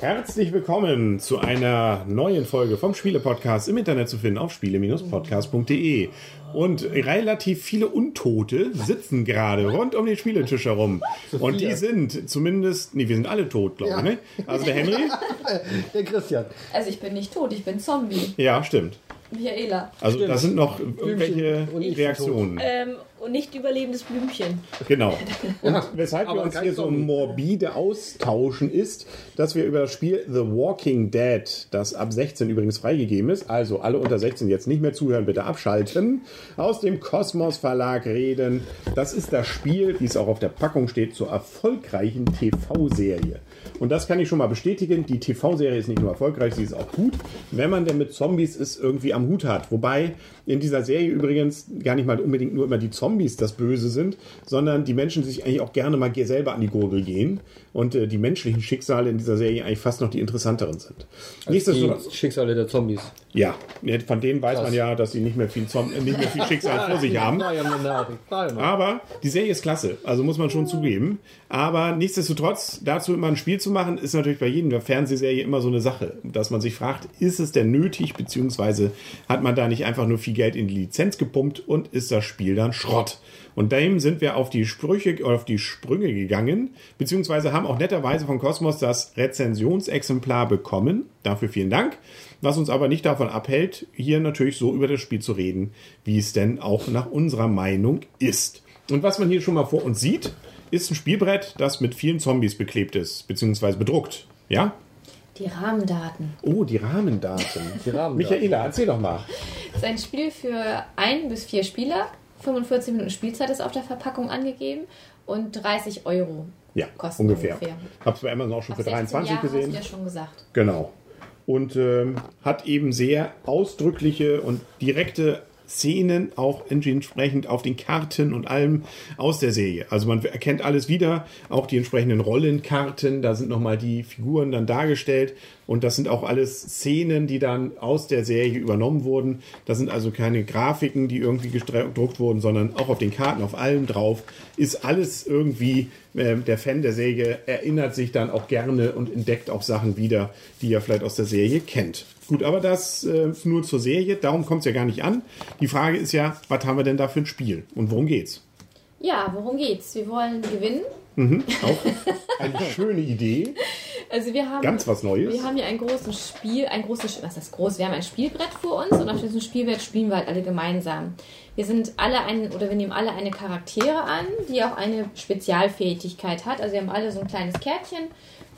Herzlich willkommen zu einer neuen Folge vom Spiele-Podcast im Internet zu finden auf spiele-podcast.de. Und relativ viele Untote sitzen gerade rund um den Spieletisch herum. Und die sind zumindest, nee, wir sind alle tot, glaube ich. Ja. Ne? Also der Henry? Der Christian. Also ich bin nicht tot, ich bin Zombie. Ja, stimmt. Michaela. Also da sind noch irgendwelche Reaktionen. Ähm, und nicht überlebendes Blümchen. Genau. Und weshalb wir uns hier so morbide austauschen, ist, dass wir über das Spiel The Walking Dead, das ab 16 übrigens freigegeben ist, also alle unter 16 jetzt nicht mehr zuhören, bitte abschalten, aus dem Kosmos Verlag reden. Das ist das Spiel, wie es auch auf der Packung steht, zur erfolgreichen TV-Serie. Und das kann ich schon mal bestätigen. Die TV-Serie ist nicht nur erfolgreich, sie ist auch gut, wenn man denn mit Zombies es irgendwie am Hut hat. Wobei in dieser Serie übrigens gar nicht mal unbedingt nur immer die Zombies das Böse sind, sondern die Menschen sich eigentlich auch gerne mal selber an die Gurgel gehen und äh, die menschlichen Schicksale in dieser Serie eigentlich fast noch die interessanteren sind. Nichtsdestotrotz, Die Schicksale der Zombies. ja, von denen weiß Krass. man ja, dass sie nicht mehr viel, Zom nicht mehr viel Schicksal vor sich haben. Aber die Serie ist klasse, also muss man schon zugeben. Aber nichtsdestotrotz, dazu immer ein Spiel zu machen, ist natürlich bei jedem Fernsehserie immer so eine Sache, dass man sich fragt, ist es denn nötig, beziehungsweise hat man da nicht einfach nur viel Geld in die Lizenz gepumpt und ist das Spiel dann Schrott? Und dem sind wir auf die Sprüche, auf die Sprünge gegangen, beziehungsweise haben auch netterweise von Cosmos das Rezensionsexemplar bekommen. Dafür vielen Dank. Was uns aber nicht davon abhält, hier natürlich so über das Spiel zu reden, wie es denn auch nach unserer Meinung ist. Und was man hier schon mal vor uns sieht, ist ein Spielbrett, das mit vielen Zombies beklebt ist, beziehungsweise bedruckt. Ja? Die Rahmendaten. Oh, die Rahmendaten. Die Rahmendaten. Michaela, erzähl doch mal. Das ist ein Spiel für ein bis vier Spieler. 45 Minuten Spielzeit ist auf der Verpackung angegeben und 30 Euro. Ja, Kosten ungefähr. ungefähr. Hab's bei Amazon auch schon Ab für 16 23 Jahre gesehen. Hast du ja schon gesagt. Genau. Und ähm, hat eben sehr ausdrückliche und direkte Szenen auch entsprechend auf den Karten und allem aus der Serie. Also man erkennt alles wieder, auch die entsprechenden Rollenkarten, da sind nochmal die Figuren dann dargestellt und das sind auch alles Szenen, die dann aus der Serie übernommen wurden. Das sind also keine Grafiken, die irgendwie gedruckt wurden, sondern auch auf den Karten, auf allem drauf ist alles irgendwie, äh, der Fan der Serie erinnert sich dann auch gerne und entdeckt auch Sachen wieder, die er vielleicht aus der Serie kennt. Gut, aber das äh, nur zur Serie, darum kommt es ja gar nicht an. Die Frage ist ja, was haben wir denn da für ein Spiel und worum geht's? Ja, worum geht's? Wir wollen gewinnen. Auch eine schöne Idee, Also wir haben, ganz was Neues. wir haben hier ein großes Spiel, ein großes, was ist groß? Wir haben ein Spielbrett vor uns und auf diesem Spielbrett spielen wir halt alle gemeinsam. Wir sind alle ein, oder wir nehmen alle eine Charaktere an, die auch eine Spezialfähigkeit hat. Also wir haben alle so ein kleines Kärtchen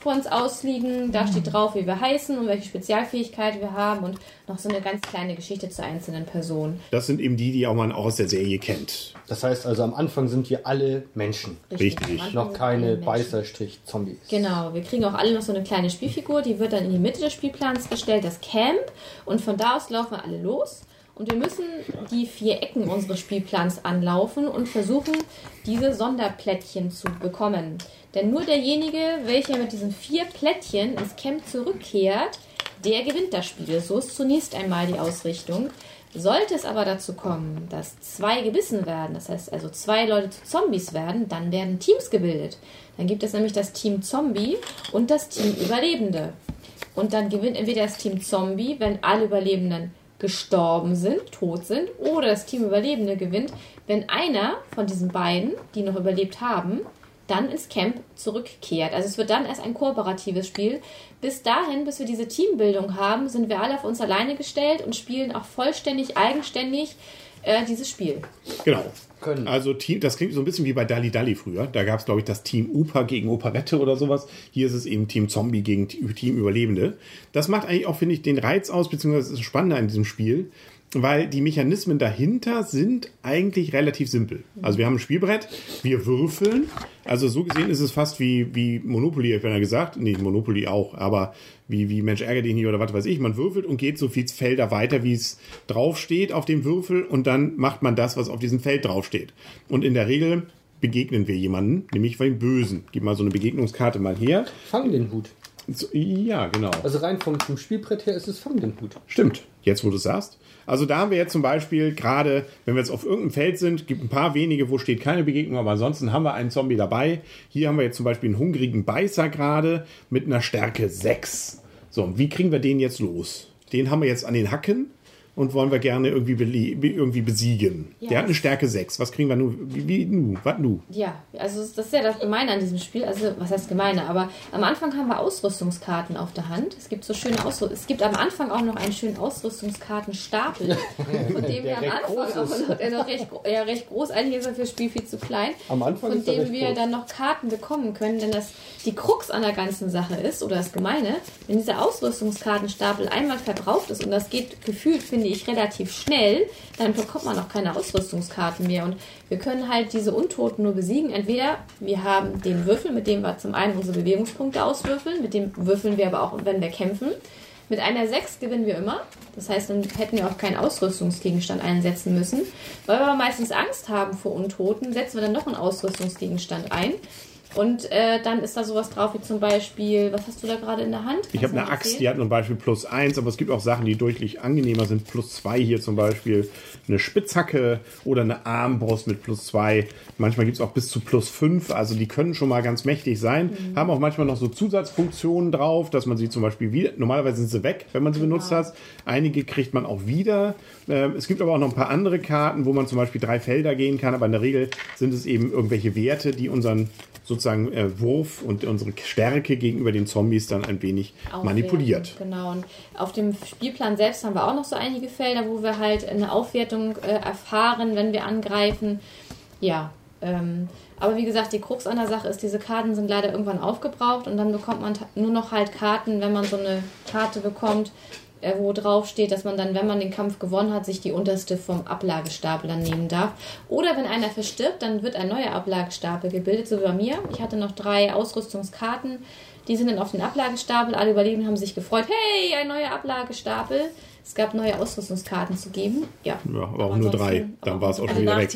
vor uns ausliegen. Da steht drauf, wie wir heißen und welche Spezialfähigkeit wir haben und noch so eine ganz kleine Geschichte zur einzelnen Person. Das sind eben die, die auch man auch aus der Serie kennt. Das heißt also, am Anfang sind wir alle Menschen. Richtig. Anfang Noch keine. Beißerstrich-Zombies. Genau, wir kriegen auch alle noch so eine kleine Spielfigur, die wird dann in die Mitte des Spielplans gestellt, das Camp. Und von da aus laufen wir alle los. Und wir müssen die vier Ecken unseres Spielplans anlaufen und versuchen, diese Sonderplättchen zu bekommen. Denn nur derjenige, welcher mit diesen vier Plättchen ins Camp zurückkehrt, der gewinnt das Spiel. So ist zunächst einmal die Ausrichtung. Sollte es aber dazu kommen, dass zwei gebissen werden, das heißt also zwei Leute zu Zombies werden, dann werden Teams gebildet. Dann gibt es nämlich das Team Zombie und das Team Überlebende. Und dann gewinnt entweder das Team Zombie, wenn alle Überlebenden gestorben sind, tot sind, oder das Team Überlebende gewinnt, wenn einer von diesen beiden, die noch überlebt haben, dann ins Camp zurückkehrt. Also es wird dann erst ein kooperatives Spiel. Bis dahin, bis wir diese Teambildung haben, sind wir alle auf uns alleine gestellt und spielen auch vollständig, eigenständig äh, dieses Spiel. Genau. Können. Also Team, das klingt so ein bisschen wie bei Dali Dali früher. Da gab es, glaube ich, das Team Oper gegen Operette oder sowas. Hier ist es eben Team Zombie gegen Team Überlebende. Das macht eigentlich auch, finde ich, den Reiz aus, beziehungsweise das ist spannender in diesem Spiel, weil die Mechanismen dahinter sind eigentlich relativ simpel. Also wir haben ein Spielbrett, wir würfeln. Also so gesehen ist es fast wie, wie Monopoly, ich habe ja gesagt. Nee, Monopoly auch, aber wie, wie Mensch ärgere dich nicht oder was weiß ich. Man würfelt und geht so viele Felder weiter, wie es draufsteht auf dem Würfel und dann macht man das, was auf diesem Feld draufsteht. Und in der Regel begegnen wir jemanden, nämlich den Bösen. Gib mal so eine Begegnungskarte mal her. Fang den Hut. So, ja, genau. Also rein vom, vom Spielbrett her ist es Fang den Hut. Stimmt, jetzt wo du es sagst. Also da haben wir jetzt zum Beispiel gerade, wenn wir jetzt auf irgendeinem Feld sind, gibt ein paar wenige, wo steht keine Begegnung, aber ansonsten haben wir einen Zombie dabei. Hier haben wir jetzt zum Beispiel einen hungrigen Beißer gerade mit einer Stärke 6. So, und wie kriegen wir den jetzt los? Den haben wir jetzt an den Hacken und wollen wir gerne irgendwie, belie- irgendwie besiegen. Ja. Der hat eine Stärke 6. Was kriegen wir nu? Wie, wie nu? Was nu? Ja, also das ist ja das Gemeine an diesem Spiel. Also, was heißt Gemeine? Aber am Anfang haben wir Ausrüstungskarten auf der Hand. Es gibt so schöne Ausrüstungskarten. Es gibt am Anfang auch noch einen schönen Ausrüstungskartenstapel, von dem wir am Anfang auch noch, der noch recht, ja, recht groß, eigentlich ist er fürs Spiel viel zu klein, Am Anfang von ist dem recht wir groß. dann noch Karten bekommen können. Denn das die Krux an der ganzen Sache ist, oder das Gemeine, wenn dieser Ausrüstungskartenstapel einmal verbraucht ist, und das geht gefühlt, finde ich, relativ schnell, dann bekommt man auch keine Ausrüstungskarten mehr. Und wir können halt diese Untoten nur besiegen. Entweder wir haben den Würfel, mit dem wir zum einen unsere Bewegungspunkte auswürfeln, mit dem würfeln wir aber auch, wenn wir kämpfen. Mit einer 6 gewinnen wir immer. Das heißt, dann hätten wir auch keinen Ausrüstungsgegenstand einsetzen müssen. Weil wir aber meistens Angst haben vor Untoten, setzen wir dann noch einen Ausrüstungsgegenstand ein. Und äh, dann ist da sowas drauf wie zum Beispiel, was hast du da gerade in der Hand? Ich habe eine Axt, erzählen? die hat zum Beispiel plus 1, aber es gibt auch Sachen, die deutlich angenehmer sind. Plus 2 hier zum Beispiel. Eine Spitzhacke oder eine Armbrust mit plus 2. Manchmal gibt es auch bis zu plus 5. Also die können schon mal ganz mächtig sein. Mhm. Haben auch manchmal noch so Zusatzfunktionen drauf, dass man sie zum Beispiel wieder. Normalerweise sind sie weg, wenn man sie benutzt Genau. hat. Einige kriegt man auch wieder. Ähm, Es gibt aber auch noch ein paar andere Karten, wo man zum Beispiel drei Felder gehen kann. Aber in der Regel sind es eben irgendwelche Werte, die unseren sozusagen äh, Wurf und unsere Stärke gegenüber den Zombies dann ein wenig Aufwerten. manipuliert. Genau. Und auf dem Spielplan selbst haben wir auch noch so einige Felder, wo wir halt eine Aufwertung äh, erfahren, wenn wir angreifen. Ja. Ähm, aber wie gesagt, die Krux an der Sache ist, diese Karten sind leider irgendwann aufgebraucht und dann bekommt man nur noch halt Karten, wenn man so eine Karte bekommt, äh, wo drauf steht, dass man dann, wenn man den Kampf gewonnen hat, sich die unterste vom Ablagestapel dann nehmen darf. Oder wenn einer verstirbt, dann wird ein neuer Ablagestapel gebildet, so wie bei mir. Ich hatte noch drei Ausrüstungskarten, die sind dann auf den Ablagestapel. Alle Überlebenden haben sich gefreut, hey, ein neuer Ablagestapel. Es gab neue Ausrüstungskarten zu geben. Ja, Ja, aber auch nur drei. Dann war es auch schon wieder weg.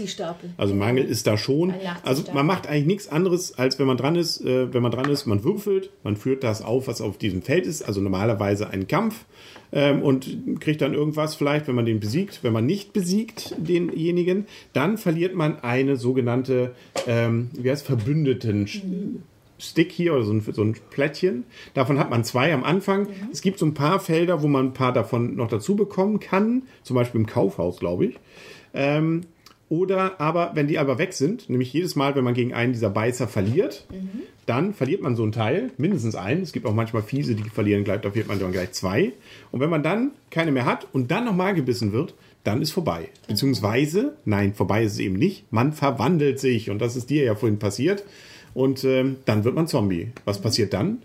Also Mangel ist da schon. Also man macht eigentlich nichts anderes, als wenn man dran ist. Äh, wenn man dran ist, man würfelt, man führt das auf, was auf diesem Feld ist. Also normalerweise ein Kampf ähm, und kriegt dann irgendwas vielleicht, wenn man den besiegt. Wenn man nicht besiegt denjenigen, dann verliert man eine sogenannte, ähm, wie heißt Verbündeten. Stick hier oder so ein, so ein Plättchen. Davon hat man zwei am Anfang. Es gibt so ein paar Felder, wo man ein paar davon noch dazu bekommen kann. Zum Beispiel im Kaufhaus, glaube ich. Ähm, oder aber, wenn die aber weg sind, nämlich jedes Mal, wenn man gegen einen dieser Beißer verliert, dann verliert man so ein Teil, mindestens einen. Es gibt auch manchmal fiese, die verlieren gleich, da verliert man dann gleich zwei. Und wenn man dann keine mehr hat und dann nochmal gebissen wird, dann ist vorbei. Beziehungsweise, nein, vorbei ist es eben nicht, man verwandelt sich. Und das ist dir ja vorhin passiert. Und ähm, dann wird man Zombie. Was passiert dann?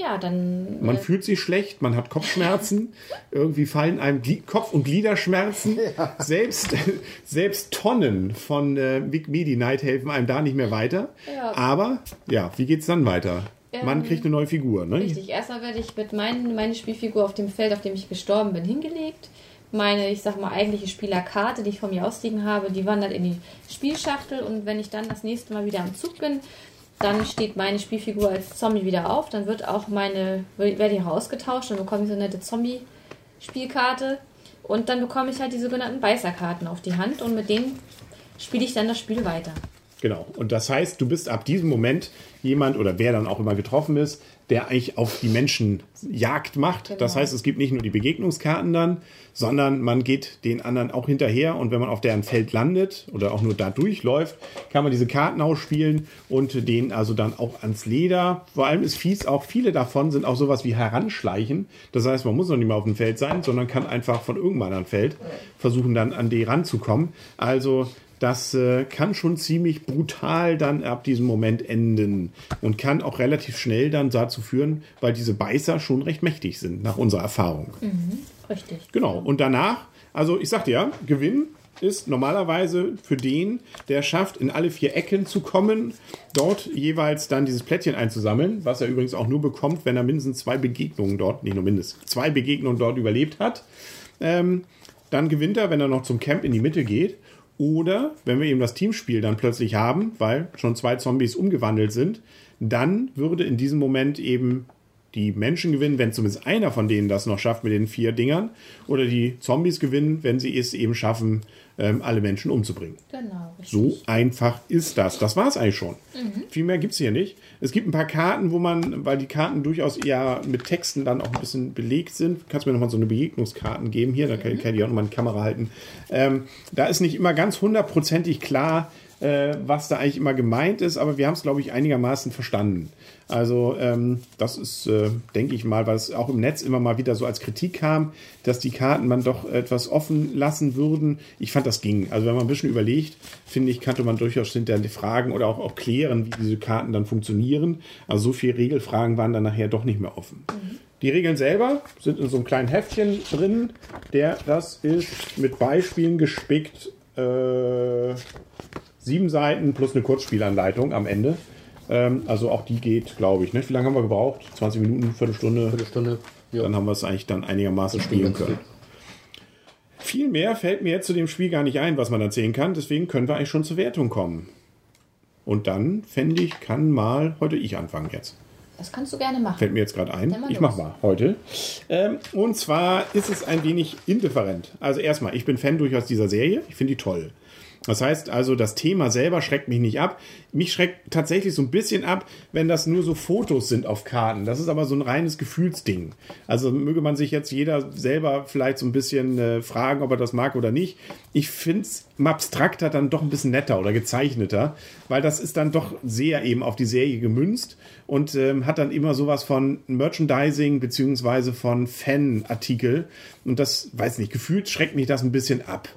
ja dann. Man äh, fühlt sich schlecht, man hat Kopfschmerzen, irgendwie fallen einem Gli Kopf- und Gliederschmerzen. Selbst, selbst Tonnen von äh, Big Medi Night helfen einem da nicht mehr weiter. Ja. Aber ja, wie geht's dann weiter? Man Ähm, kriegt eine neue Figur, ne? Richtig, erstmal werde ich mit mein, meine Spielfigur auf dem Feld, auf dem ich gestorben bin, hingelegt. Meine, ich sag mal, eigentliche Spielerkarte, die ich vor mir ausliegen habe, die wandert in die Spielschachtel und wenn ich dann das nächste Mal wieder am Zug bin, dann steht meine Spielfigur als Zombie wieder auf. Dann wird auch meine, werde ich ausgetauscht, dann bekomme ich so eine nette Zombie-Spielkarte und dann bekomme ich halt die sogenannten Beißerkarten auf die Hand und mit denen spiele ich dann das Spiel weiter. Genau. Und das heißt, du bist ab diesem Moment jemand oder wer dann auch immer getroffen ist, der eigentlich auf die Menschen Jagd macht. Genau. Das heißt, es gibt nicht nur die Begegnungskarten dann, sondern man geht den anderen auch hinterher und wenn man auf deren Feld landet oder auch nur da durchläuft, kann man diese Karten ausspielen und den also dann auch ans Leder. Vor allem ist fies auch, viele davon sind auch sowas wie Heranschleichen. Das heißt, man muss noch nicht mal auf dem Feld sein, sondern kann einfach von irgendeinem anderen Feld versuchen dann an die ranzukommen. Also das äh, kann schon ziemlich brutal dann ab diesem Moment enden und kann auch relativ schnell dann dazu führen, weil diese Beißer schon recht mächtig sind, nach unserer Erfahrung. Richtig. Genau. Und danach, also ich sagte ja, Gewinn ist normalerweise für den, der schafft, in alle vier Ecken zu kommen, dort jeweils dann dieses Plättchen einzusammeln, was er übrigens auch nur bekommt, wenn er mindestens zwei Begegnungen dort, nicht nur mindestens, zwei Begegnungen dort überlebt hat. Ähm, dann gewinnt er, wenn er noch zum Camp in die Mitte geht. Oder wenn wir eben das Teamspiel dann plötzlich haben, weil schon zwei Zombies umgewandelt sind, dann würde in diesem Moment eben die Menschen gewinnen, wenn zumindest einer von denen das noch schafft mit den vier Dingern. Oder die Zombies gewinnen, wenn sie es eben schaffen, ähm, alle Menschen umzubringen. Genau. richtig. So einfach ist das. Das war es eigentlich schon. Viel mehr gibt es hier nicht. Es gibt ein paar Karten, wo man, weil die Karten durchaus eher mit Texten dann auch ein bisschen belegt sind, kannst du mir nochmal so eine Begegnungskarten geben hier, da kann, kann ich auch nochmal eine Kamera halten. Ähm, da ist nicht immer ganz hundertprozentig klar, äh, was da eigentlich immer gemeint ist, aber wir haben es, glaube ich, einigermaßen verstanden. Also ähm, das ist, äh, denke ich mal, es auch im Netz immer mal wieder so als Kritik kam, dass die Karten man doch etwas offen lassen würden. Ich fand, das ging. Also wenn man ein bisschen überlegt, finde ich, könnte man durchaus hinterher die Fragen oder auch, auch klären, wie diese Karten dann funktionieren. Also so viele Regelfragen waren dann nachher doch nicht mehr offen. Die Regeln selber sind in so einem kleinen Heftchen drin, der das ist mit Beispielen gespickt. Äh, sieben Seiten plus eine Kurzspielanleitung am Ende. Ähm, also auch die geht, glaube ich. Ne? Wie lange haben wir gebraucht? 20 Minuten, Viertelstunde? Viertelstunde. Ja. Dann haben wir es eigentlich dann einigermaßen spielen können. Viel mehr fällt mir jetzt zu dem Spiel gar nicht ein, was man erzählen kann. Deswegen können wir eigentlich schon zur Wertung kommen. Und dann, fände ich, kann mal heute ich anfangen jetzt. Das kannst du gerne machen. Fällt mir jetzt gerade ein. Ich mach mal heute. Ähm, und zwar ist es ein wenig indifferent. Also erstmal, ich bin Fan durchaus dieser Serie. Ich finde die toll. Das heißt also, das Thema selber schreckt mich nicht ab. Mich schreckt tatsächlich so ein bisschen ab, wenn das nur so Fotos sind auf Karten. Das ist aber so ein reines Gefühlsding. Also möge man sich jetzt jeder selber vielleicht so ein bisschen äh, fragen, ob er das mag oder nicht. Ich finde es Abstrakter dann doch ein bisschen netter oder gezeichneter, weil das ist dann doch sehr eben auf die Serie gemünzt und ähm, hat dann immer sowas von Merchandising beziehungsweise von Fanartikel. Und das, weiß nicht, gefühlt schreckt mich das ein bisschen ab.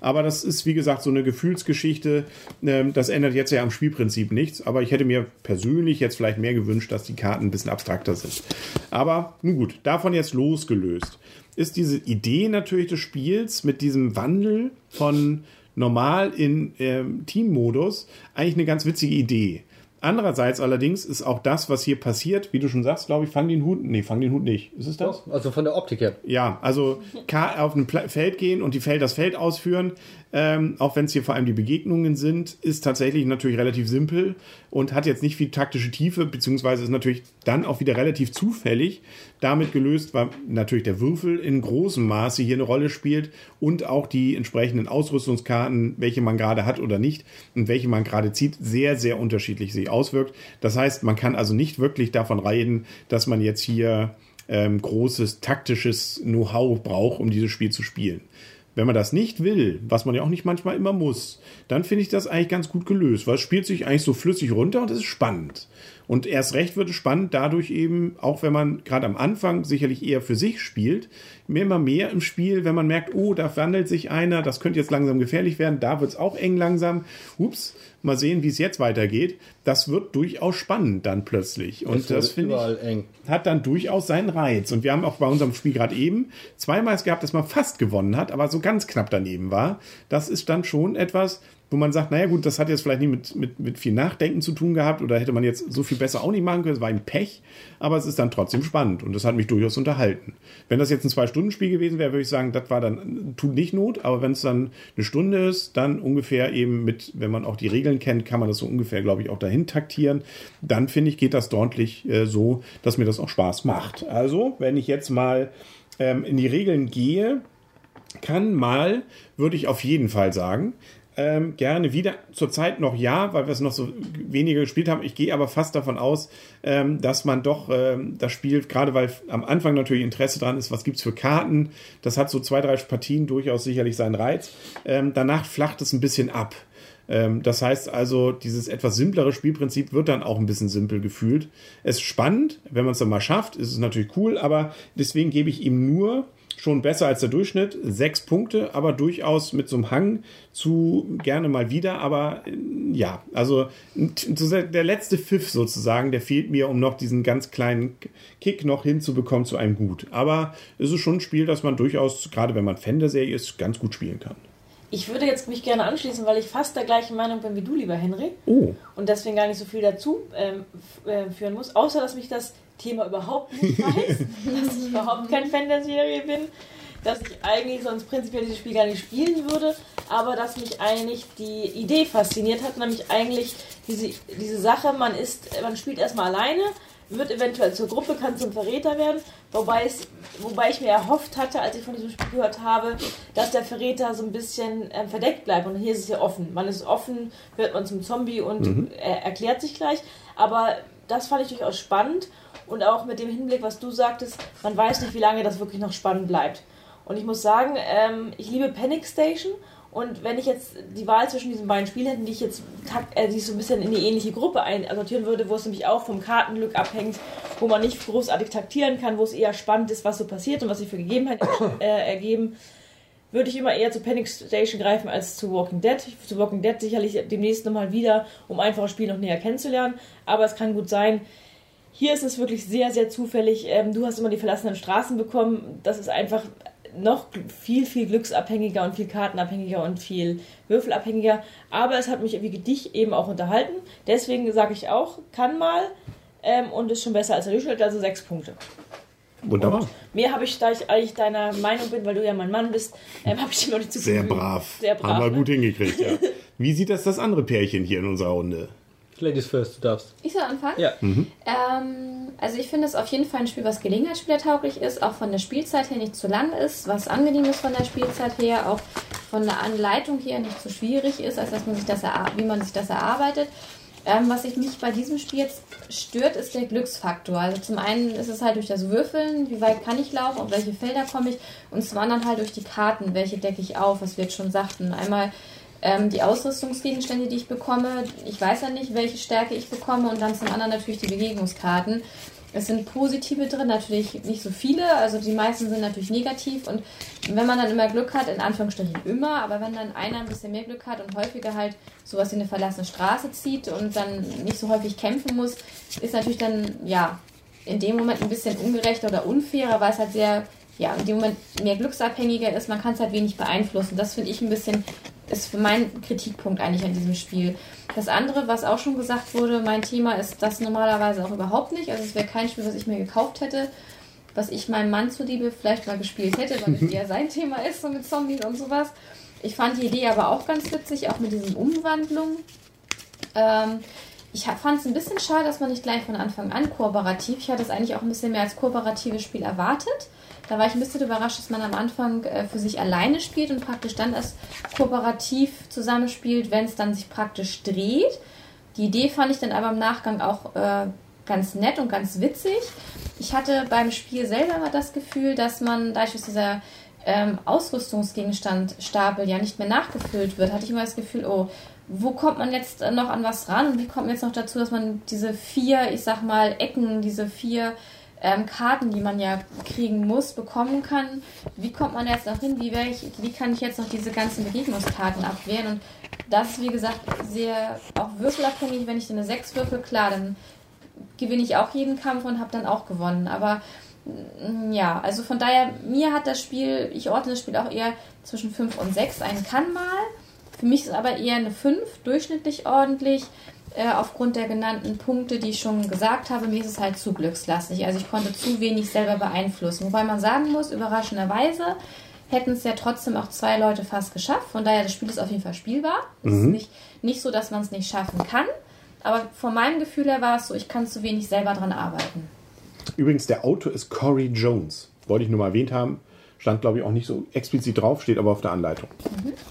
Aber das ist, wie gesagt, so eine Gefühlsgeschichte. Ähm, das ändert jetzt ja am Spielprinzip nichts. Aber ich hätte mir persönlich jetzt vielleicht mehr gewünscht, dass die Karten ein bisschen abstrakter sind. Aber nun gut, davon jetzt losgelöst. Ist diese Idee natürlich des Spiels mit diesem Wandel von normal in ähm, Teammodus eigentlich eine ganz witzige Idee. Andererseits allerdings ist auch das, was hier passiert, wie du schon sagst, glaube ich, fang den Hut. Nee, fang den Hut nicht. Ist es das? Also von der Optik her. Ja, also auf ein Feld gehen und die Feld das Feld ausführen, ähm, auch wenn es hier vor allem die Begegnungen sind, ist tatsächlich natürlich relativ simpel und hat jetzt nicht viel taktische Tiefe, beziehungsweise ist natürlich dann auch wieder relativ zufällig damit gelöst, weil natürlich der Würfel in großem Maße hier eine Rolle spielt und auch die entsprechenden Ausrüstungskarten, welche man gerade hat oder nicht und welche man gerade zieht, sehr, sehr unterschiedlich sich auswirkt. Das heißt, man kann also nicht wirklich davon reden, dass man jetzt hier ähm, großes taktisches Know-how braucht, um dieses Spiel zu spielen. Wenn man das nicht will, was man ja auch nicht manchmal immer muss, dann finde ich das eigentlich ganz gut gelöst, weil es spielt sich eigentlich so flüssig runter und es ist spannend. Und erst recht wird es spannend dadurch eben, auch wenn man gerade am Anfang sicherlich eher für sich spielt, immer mehr im Spiel, wenn man merkt, oh, da wandelt sich einer, das könnte jetzt langsam gefährlich werden, da wird es auch eng langsam. Ups, mal sehen, wie es jetzt weitergeht. Das wird durchaus spannend dann plötzlich. Und das wurde finde ich eng. hat dann durchaus seinen Reiz. Und wir haben auch bei unserem Spiel gerade eben zweimal es gehabt, dass man fast gewonnen hat, aber so ganz knapp daneben war. Das ist dann schon etwas, wo man sagt, naja gut, das hat jetzt vielleicht nicht mit, mit, mit viel Nachdenken zu tun gehabt oder hätte man jetzt so viel besser auch nicht machen können. Es war ein Pech, aber es ist dann trotzdem spannend und das hat mich durchaus unterhalten. Wenn das jetzt ein Zwei-Stunden-Spiel gewesen wäre, würde ich sagen, das war dann, tut nicht Not, aber wenn es dann eine Stunde ist, dann ungefähr eben mit, wenn man auch die Regeln kennt, kann man das so ungefähr, glaube ich, auch dahin taktieren. Dann finde ich, geht das deutlich äh, so, dass mir das auch Spaß macht. Also, wenn ich jetzt mal ähm, in die Regeln gehe, kann mal, würde ich auf jeden Fall sagen. Ähm, gerne wieder. Zurzeit noch ja, weil wir es noch so weniger gespielt haben. Ich gehe aber fast davon aus, ähm, dass man doch ähm, das Spiel, gerade weil am Anfang natürlich Interesse dran ist, was gibt's für Karten. Das hat so zwei, drei Partien durchaus sicherlich seinen Reiz. Ähm, danach flacht es ein bisschen ab. Ähm, das heißt also, dieses etwas simplere Spielprinzip wird dann auch ein bisschen simpel gefühlt. Es ist spannend, wenn man es dann mal schafft, ist es natürlich cool, aber deswegen gebe ich ihm nur schon besser als der Durchschnitt, sechs Punkte, aber durchaus mit so einem Hang zu gerne mal wieder, aber äh, ja, also der letzte Pfiff sozusagen, der fehlt mir, um noch diesen ganz kleinen Kick noch hinzubekommen zu einem Gut. Aber es ist schon ein Spiel, das man durchaus, gerade wenn man Fan der Serie ist, ganz gut spielen kann. Ich würde jetzt mich gerne anschließen, weil ich fast der gleichen Meinung bin wie du, lieber Henry. Oh, Und deswegen gar nicht so viel dazu ähm, äh, führen muss, außer dass mich das Thema überhaupt nicht reißt, dass ich überhaupt kein Fan der Serie bin. dass ich eigentlich sonst prinzipiell dieses Spiel gar nicht spielen würde, aber dass mich eigentlich die Idee fasziniert hat, nämlich eigentlich diese, diese Sache, man ist, man spielt erstmal alleine, wird eventuell zur Gruppe, kann zum Verräter werden, wobei, es, wobei ich mir erhofft hatte, als ich von diesem Spiel gehört habe, dass der Verräter so ein bisschen äh, verdeckt bleibt. Und hier ist es ja offen. Man ist offen, wird man zum Zombie und Mhm. er erklärt sich gleich. Aber das fand ich durchaus spannend und auch mit dem Hinblick, was du sagtest, man weiß nicht, wie lange das wirklich noch spannend bleibt. Und ich muss sagen, ähm, ich liebe Panic Station. Und wenn ich jetzt die Wahl zwischen diesen beiden Spielen hätte, die ich jetzt äh, die ich so ein bisschen in die ähnliche Gruppe einsortieren würde, wo es nämlich auch vom Kartenglück abhängt, wo man nicht großartig taktieren kann, wo es eher spannend ist, was so passiert und was sich für Gegebenheiten äh, ergeben, würde ich immer eher zu Panic Station greifen als zu Walking Dead. Zu Walking Dead sicherlich demnächst nochmal wieder, um einfach das Spiel noch näher kennenzulernen. Aber es kann gut sein, hier ist es wirklich sehr, sehr zufällig. Ähm, du hast immer die verlassenen Straßen bekommen. Das ist einfach noch viel, viel glücksabhängiger und viel kartenabhängiger und viel würfelabhängiger. Aber es hat mich wie dich eben auch unterhalten. Deswegen sage ich auch, kann mal ähm, und ist schon besser als der Durchschnitt, also sechs Punkte. Wunderbar. Mehr habe ich, da ich eigentlich deiner Meinung bin, weil du ja mein Mann bist, ähm, habe ich dir noch nicht Sehr zugefügt. brav. Sehr brav. Haben wir ne? gut hingekriegt, ja. Wie sieht das das andere Pärchen hier in unserer Runde? Ladies first, du darfst. Ich soll anfangen? Ja. Ähm, also ich finde es auf jeden Fall ein Spiel, was gelegenheitsspielertauglich ist, auch von der Spielzeit her nicht zu lang ist, was angenehm ist von der Spielzeit her, auch von der Anleitung her nicht so schwierig ist, als dass man sich das wie man sich das erarbeitet. Ähm, was ich mich bei diesem Spiel jetzt stört, ist der Glücksfaktor. Also zum einen ist es halt durch das Würfeln, wie weit kann ich laufen, auf welche Felder komme ich, und zum anderen halt durch die Karten, welche decke ich auf, was wir jetzt schon sagten. Einmal ähm, die Ausrüstungsgegenstände, die ich bekomme. Ich weiß ja nicht, welche Stärke ich bekomme und dann zum anderen natürlich die Begegnungskarten. Es sind positive drin, natürlich nicht so viele, also die meisten sind natürlich negativ und wenn man dann immer Glück hat, in Anführungsstrichen immer, aber wenn dann einer ein bisschen mehr Glück hat und häufiger halt sowas wie eine verlassene Straße zieht und dann nicht so häufig kämpfen muss, ist natürlich dann, ja, in dem Moment ein bisschen ungerechter oder unfairer, weil es halt sehr, ja, in dem Moment mehr glücksabhängiger ist, man kann es halt wenig beeinflussen. Das finde ich ein bisschen, ist mein Kritikpunkt eigentlich an diesem Spiel. Das andere, was auch schon gesagt wurde, mein Thema ist das normalerweise auch überhaupt nicht. Also es wäre kein Spiel, was ich mir gekauft hätte, was ich meinem Mann zuliebe vielleicht mal gespielt hätte, weil es eher sein Thema ist, so mit Zombies und sowas. Ich fand die Idee aber auch ganz witzig, auch mit diesen Umwandlungen. Ähm, ich fand es ein bisschen schade, dass man nicht gleich von Anfang an kooperativ. Ich hatte es eigentlich auch ein bisschen mehr als kooperatives Spiel erwartet. Da war ich ein bisschen überrascht, dass man am Anfang äh, für sich alleine spielt und praktisch dann erst kooperativ zusammenspielt, wenn es dann sich praktisch dreht. Die Idee fand ich dann aber im Nachgang auch äh, ganz nett und ganz witzig. Ich hatte beim Spiel selber immer das Gefühl, dass man, dadurch, dass dieser ähm, Ausrüstungsgegenstandstapel ja nicht mehr nachgefüllt wird, hatte ich immer das Gefühl, oh, wo kommt man jetzt äh, noch an was ran wie kommt man jetzt noch dazu, dass man diese vier, ich sag mal, Ecken, diese vier ähm, Karten, die man ja kriegen muss, bekommen kann. Wie kommt man jetzt noch hin? Wie, ich, wie kann ich jetzt noch diese ganzen Begegnungskarten abwehren? Und das ist, wie gesagt, sehr auch würfelabhängig. Wenn ich eine 6 würfel, klar, dann gewinne ich auch jeden Kampf und habe dann auch gewonnen. Aber mm, ja, also von daher, mir hat das Spiel, ich ordne das Spiel auch eher zwischen 5 und 6. Ein kann mal. Für mich ist aber eher eine 5, durchschnittlich ordentlich. Äh, aufgrund der genannten Punkte, die ich schon gesagt habe, mir ist es halt zu glückslastig. Also ich konnte zu wenig selber beeinflussen. Wobei man sagen muss, überraschenderweise hätten es ja trotzdem auch zwei Leute fast geschafft. Von daher, das Spiel ist auf jeden Fall spielbar. Es ist nicht, nicht so, dass man es nicht schaffen kann. Aber von meinem Gefühl her war es so, ich kann zu wenig selber dran arbeiten. Übrigens, der Autor ist Corey Jones. Wollte ich nur mal erwähnt haben. Stand, glaube ich, auch nicht so explizit drauf, steht aber auf der Anleitung.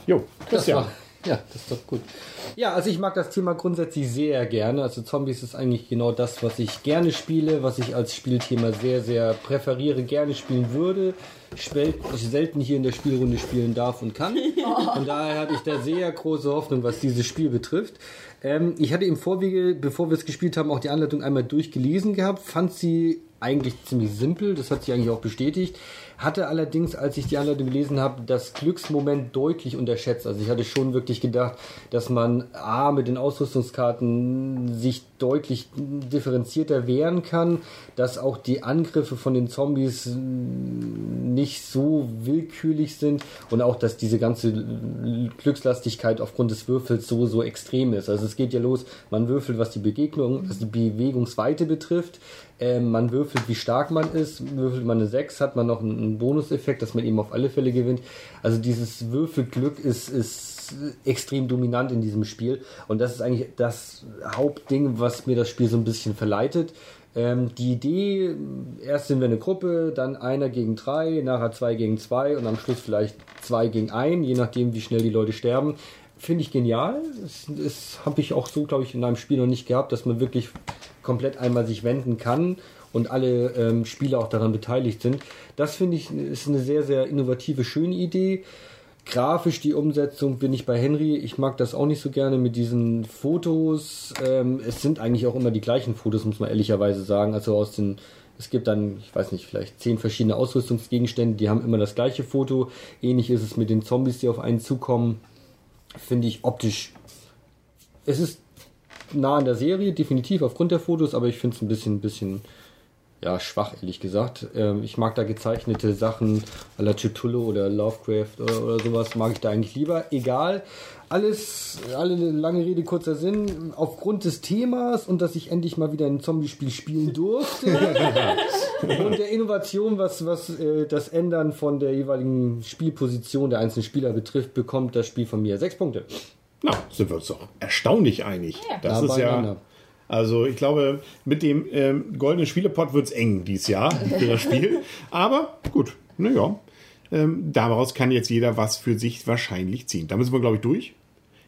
Jo, Das Christian. ja, das ist doch gut. Ja, also ich mag das Thema grundsätzlich sehr gerne. Also Zombies ist eigentlich genau das, was ich gerne spiele, was ich als Spielthema sehr, sehr präferiere, gerne spielen würde. Spel- Ich selten hier in der Spielrunde spielen darf und kann. Von daher habe ich da sehr große Hoffnung, was dieses Spiel betrifft. Ähm, ich hatte im Vorwege, bevor wir es gespielt haben, auch die Anleitung einmal durchgelesen gehabt, fand sie eigentlich ziemlich simpel, das hat sich eigentlich auch bestätigt. Hatte allerdings, als ich die Anleitung gelesen habe, das Glücksmoment deutlich unterschätzt. Also ich hatte schon wirklich gedacht, dass man A mit den Ausrüstungskarten sich deutlich differenzierter wehren kann, dass auch die Angriffe von den Zombies nicht so willkürlich sind und auch, dass diese ganze Glückslastigkeit aufgrund des Würfels so, so extrem ist. Also es geht ja los, man würfelt, was die Begegnung, was die Bewegungsweite betrifft. Ähm, man würfelt, wie stark man ist. Würfelt man eine 6, hat man noch einen Bonuseffekt, dass man eben auf alle Fälle gewinnt. Also dieses Würfelglück ist, ist extrem dominant in diesem Spiel. Und das ist eigentlich das Hauptding, was mir das Spiel so ein bisschen verleitet. Ähm, die Idee, erst sind wir eine Gruppe, dann einer gegen drei, nachher zwei gegen zwei und am Schluss vielleicht zwei gegen ein, je nachdem, wie schnell die Leute sterben. Finde ich genial. Das, das habe ich auch so, glaube ich, in einem Spiel noch nicht gehabt, dass man wirklich komplett einmal sich wenden kann und alle ähm, Spieler auch daran beteiligt sind. Das finde ich ist eine sehr, sehr innovative, schöne Idee. Grafisch die Umsetzung bin ich bei Henry. Ich mag das auch nicht so gerne mit diesen Fotos. Ähm, es sind eigentlich auch immer die gleichen Fotos, muss man ehrlicherweise sagen. Also aus den, es gibt dann, ich weiß nicht, vielleicht zehn verschiedene Ausrüstungsgegenstände, die haben immer das gleiche Foto. Ähnlich ist es mit den Zombies, die auf einen zukommen. Finde ich optisch. Es ist nah an der Serie, definitiv aufgrund der Fotos, aber ich finde es ein bisschen, ein bisschen ja, schwach, ehrlich gesagt. Ähm, ich mag da gezeichnete Sachen à la Cthulhu oder Lovecraft oder, oder sowas, mag ich da eigentlich lieber. Egal. Alles, alle lange Rede, kurzer Sinn. Aufgrund des Themas und dass ich endlich mal wieder ein Zombie-Spiel spielen durfte und der Innovation, was, was äh, das Ändern von der jeweiligen Spielposition der einzelnen Spieler betrifft, bekommt das Spiel von mir sechs Punkte. Na, sind wir uns doch erstaunlich einig. Ja. Das Nah ist ja. Also ich glaube, mit dem ähm, goldenen Spielepot wird es eng dieses Jahr für das Spiel. Aber gut, naja. Ähm, daraus kann jetzt jeder was für sich wahrscheinlich ziehen. Da müssen wir, glaube ich, durch.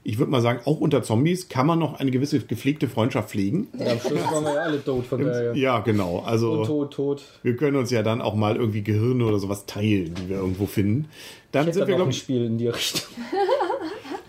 Ich würde mal sagen, auch unter Zombies kann man noch eine gewisse gepflegte Freundschaft pflegen. Und am Schluss waren wir ja alle tot, von daher. Ja, genau. Also Tot, tot. wir können uns ja dann auch mal irgendwie Gehirne oder sowas teilen, die wir irgendwo finden. Dann Ich sind wir, glaube ich, Spiel in die Richtung.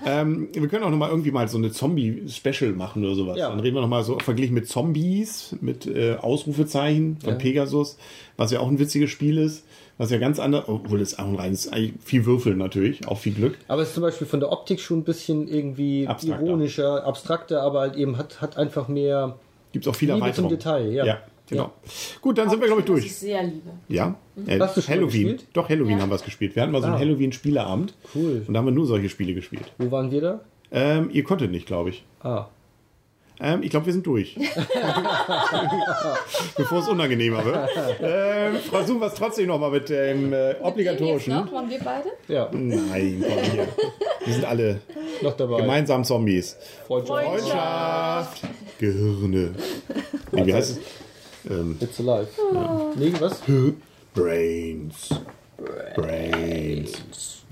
Ähm, wir können auch noch mal irgendwie mal so eine Zombie-Special machen oder sowas. Ja. Dann reden wir noch mal so verglichen mit Zombies, mit äh, Ausrufezeichen von Ja. Pegasus, was ja auch ein witziges Spiel ist. Was ja ganz anders, obwohl es auch ein reines, eigentlich viel Würfel natürlich, auch viel Glück. Aber es ist zum Beispiel von der Optik schon ein bisschen irgendwie Abstrakter. ironischer, abstrakter, aber halt eben hat, hat einfach mehr. Gibt es auch Erweiterungen. zum Detail, ja. Ja, genau. Gut, dann sind wir, glaube ich, Was durch. ich sehr liebe. Ja. Äh, Hast du schon mal Halloween. gespielt? Doch, Halloween Ja. haben wir es gespielt. Wir hatten mal so einen Ah. Halloween-Spieleabend. Cool. Und da haben wir nur solche Spiele gespielt. Wo waren wir da? Ähm, ihr konntet nicht, glaube ich. Ah. Ähm, ich glaube, wir sind durch. Bevor es unangenehmer wird. Ähm, versuchen wir es trotzdem noch mal mit dem äh, Jetzt obligatorischen. noch, waren wir beide? Ja, Nein, komm hier. Wir sind alle noch dabei. gemeinsam Zombies. Freundschaft. Freundschaft, Gehirne. Nee, wie heißt es? Ähm, It's alive. Nee, was? Brains. Brains.